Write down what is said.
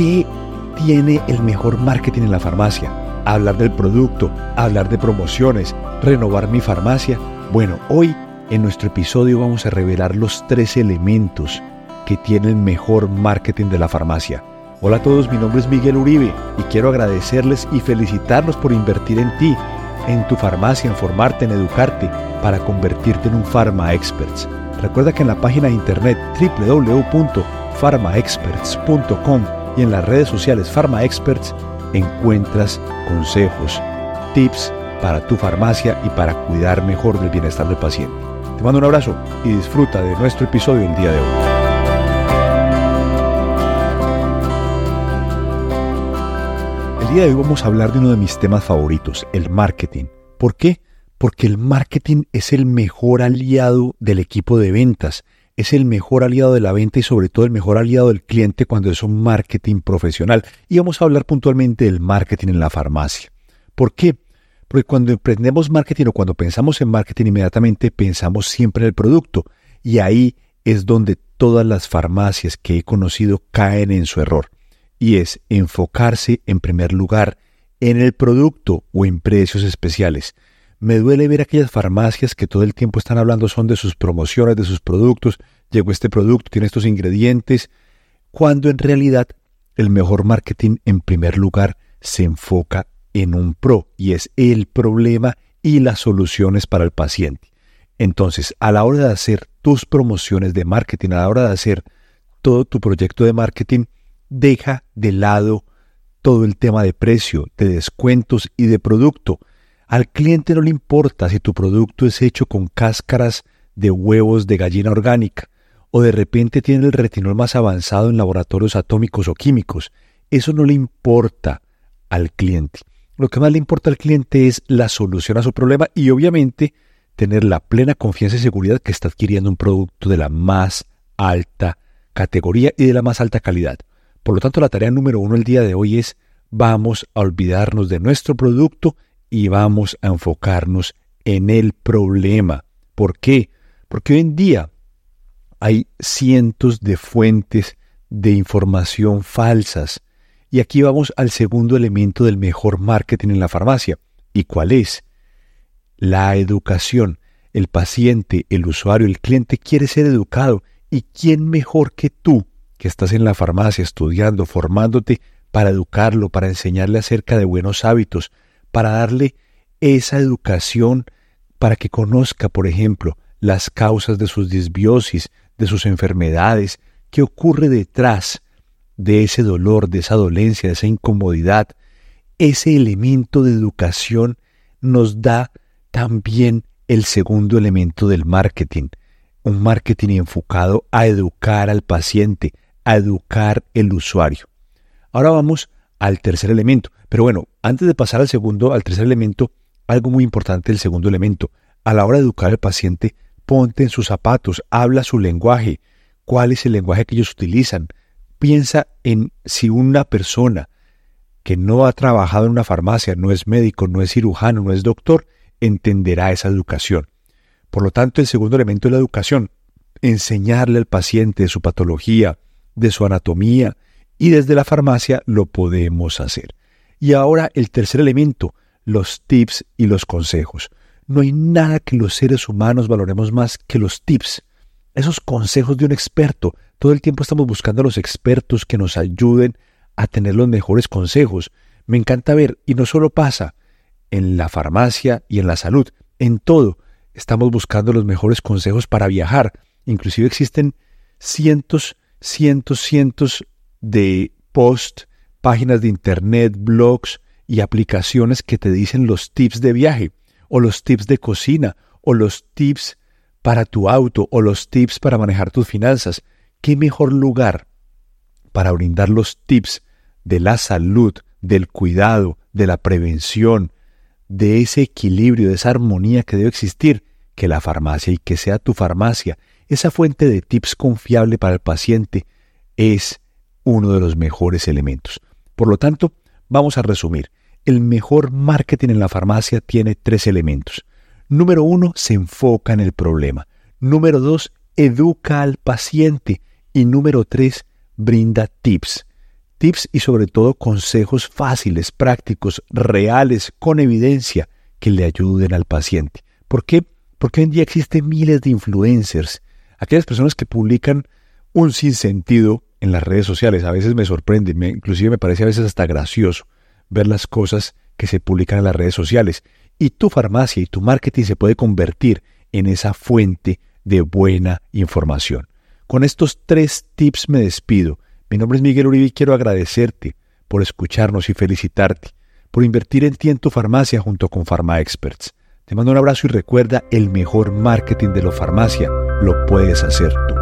¿qué tiene el mejor marketing en la farmacia? Hablar del producto, hablar de promociones, renovar mi farmacia. Bueno, hoy en nuestro episodio vamos a revelar los tres elementos que tiene el mejor marketing de la farmacia. Hola a todos, mi nombre es Miguel Uribe y quiero agradecerles y felicitarlos por invertir en ti, en tu farmacia, en formarte, en educarte, para convertirte en un Pharma Experts. Recuerda que en la página de internet www.pharmaexperts.com y en las redes sociales Pharma Experts encuentras consejos, tips para tu farmacia y para cuidar mejor del bienestar del paciente. Te mando un abrazo y disfruta de nuestro episodio el día de hoy. El día de hoy vamos a hablar de uno de mis temas favoritos, el marketing. ¿Por qué? Porque el marketing es el mejor aliado del equipo de ventas, es el mejor aliado de la venta y sobre todo el mejor aliado del cliente cuando es un marketing profesional. Y vamos a hablar puntualmente del marketing en la farmacia. ¿Por qué? Porque cuando emprendemos marketing o cuando pensamos en marketing inmediatamente pensamos siempre en el producto y ahí es donde todas las farmacias que he conocido caen en su error y es enfocarse en primer lugar en el producto o en precios especiales. Me duele ver aquellas farmacias que todo el tiempo están hablando son de sus promociones, de sus productos, llegó este producto, tiene estos ingredientes, cuando en realidad el mejor marketing en primer lugar se enfoca en un pro y es el problema y las soluciones para el paciente. Entonces, a la hora de hacer tus promociones de marketing, a la hora de hacer todo tu proyecto de marketing, deja de lado todo el tema de precio, de descuentos y de producto. Al cliente no le importa si tu producto es hecho con cáscaras de huevos de gallina orgánica o de repente tiene el retinol más avanzado en laboratorios atómicos o químicos. Eso no le importa al cliente. Lo que más le importa al cliente es la solución a su problema y obviamente tener la plena confianza y seguridad que está adquiriendo un producto de la más alta categoría y de la más alta calidad. Por lo tanto, la tarea número uno el día de hoy es vamos a olvidarnos de nuestro producto y vamos a enfocarnos en el problema. ¿Por qué? Porque hoy en día hay cientos de fuentes de información falsas. Y aquí vamos al segundo elemento del mejor marketing en la farmacia. ¿Y cuál es? La educación. El paciente, el usuario, el cliente quiere ser educado. ¿Y quién mejor que tú que estás en la farmacia estudiando, formándote para educarlo, para enseñarle acerca de buenos hábitos, para darle esa educación para que conozca, por ejemplo, las causas de sus disbiosis, de sus enfermedades, qué ocurre detrás de ese dolor, de esa dolencia, de esa incomodidad. Ese elemento de educación nos da también el segundo elemento del marketing, un marketing enfocado a educar al paciente, a educar el usuario. Ahora vamos al tercer elemento. Pero bueno, antes de pasar al segundo, al tercer elemento, algo muy importante del segundo elemento. A la hora de educar al paciente, ponte en sus zapatos, habla su lenguaje, cuál es el lenguaje que ellos utilizan. Piensa en si una persona que no ha trabajado en una farmacia, no es médico, no es cirujano, no es doctor, entenderá esa educación. Por lo tanto, el segundo elemento es la educación. Enseñarle al paciente su patología, de su anatomía, y desde la farmacia lo podemos hacer. Y ahora el tercer elemento, los tips y los consejos. No hay nada que los seres humanos valoremos más que los tips, esos consejos de un experto. Todo el tiempo estamos buscando a los expertos que nos ayuden a tener los mejores consejos. Me encanta ver, y no solo pasa en la farmacia y en la salud, en todo. Estamos buscando los mejores consejos para viajar. Inclusive existen cientos cientos, cientos de posts, páginas de internet, blogs y aplicaciones que te dicen los tips de viaje, o los tips de cocina, o los tips para tu auto, o los tips para manejar tus finanzas. ¿Qué mejor lugar para brindar los tips de la salud, del cuidado, de la prevención, de ese equilibrio, de esa armonía que debe existir, que la farmacia y que sea tu farmacia esa fuente de tips confiable para el paciente es uno de los mejores elementos. Por lo tanto, vamos a resumir. El mejor marketing en la farmacia tiene tres elementos. Número uno, se enfoca en el problema. Número dos, educa al paciente. Y número tres, brinda tips. Tips y sobre todo consejos fáciles, prácticos, reales, con evidencia que le ayuden al paciente. ¿Por qué? Porque hoy en día existen miles de influencers, aquellas personas que publican un sinsentido en las redes sociales. A veces me sorprende, me, inclusive me parece a veces hasta gracioso ver las cosas que se publican en las redes sociales. Y tu farmacia y tu marketing se puede convertir en esa fuente de buena información. Con estos tres tips me despido. Mi nombre es Miguel Uribe y quiero agradecerte por escucharnos y felicitarte por invertir en ti en tu farmacia junto con Pharma Experts. Te mando un abrazo y recuerda, el mejor marketing de la farmacia lo puedes hacer tú.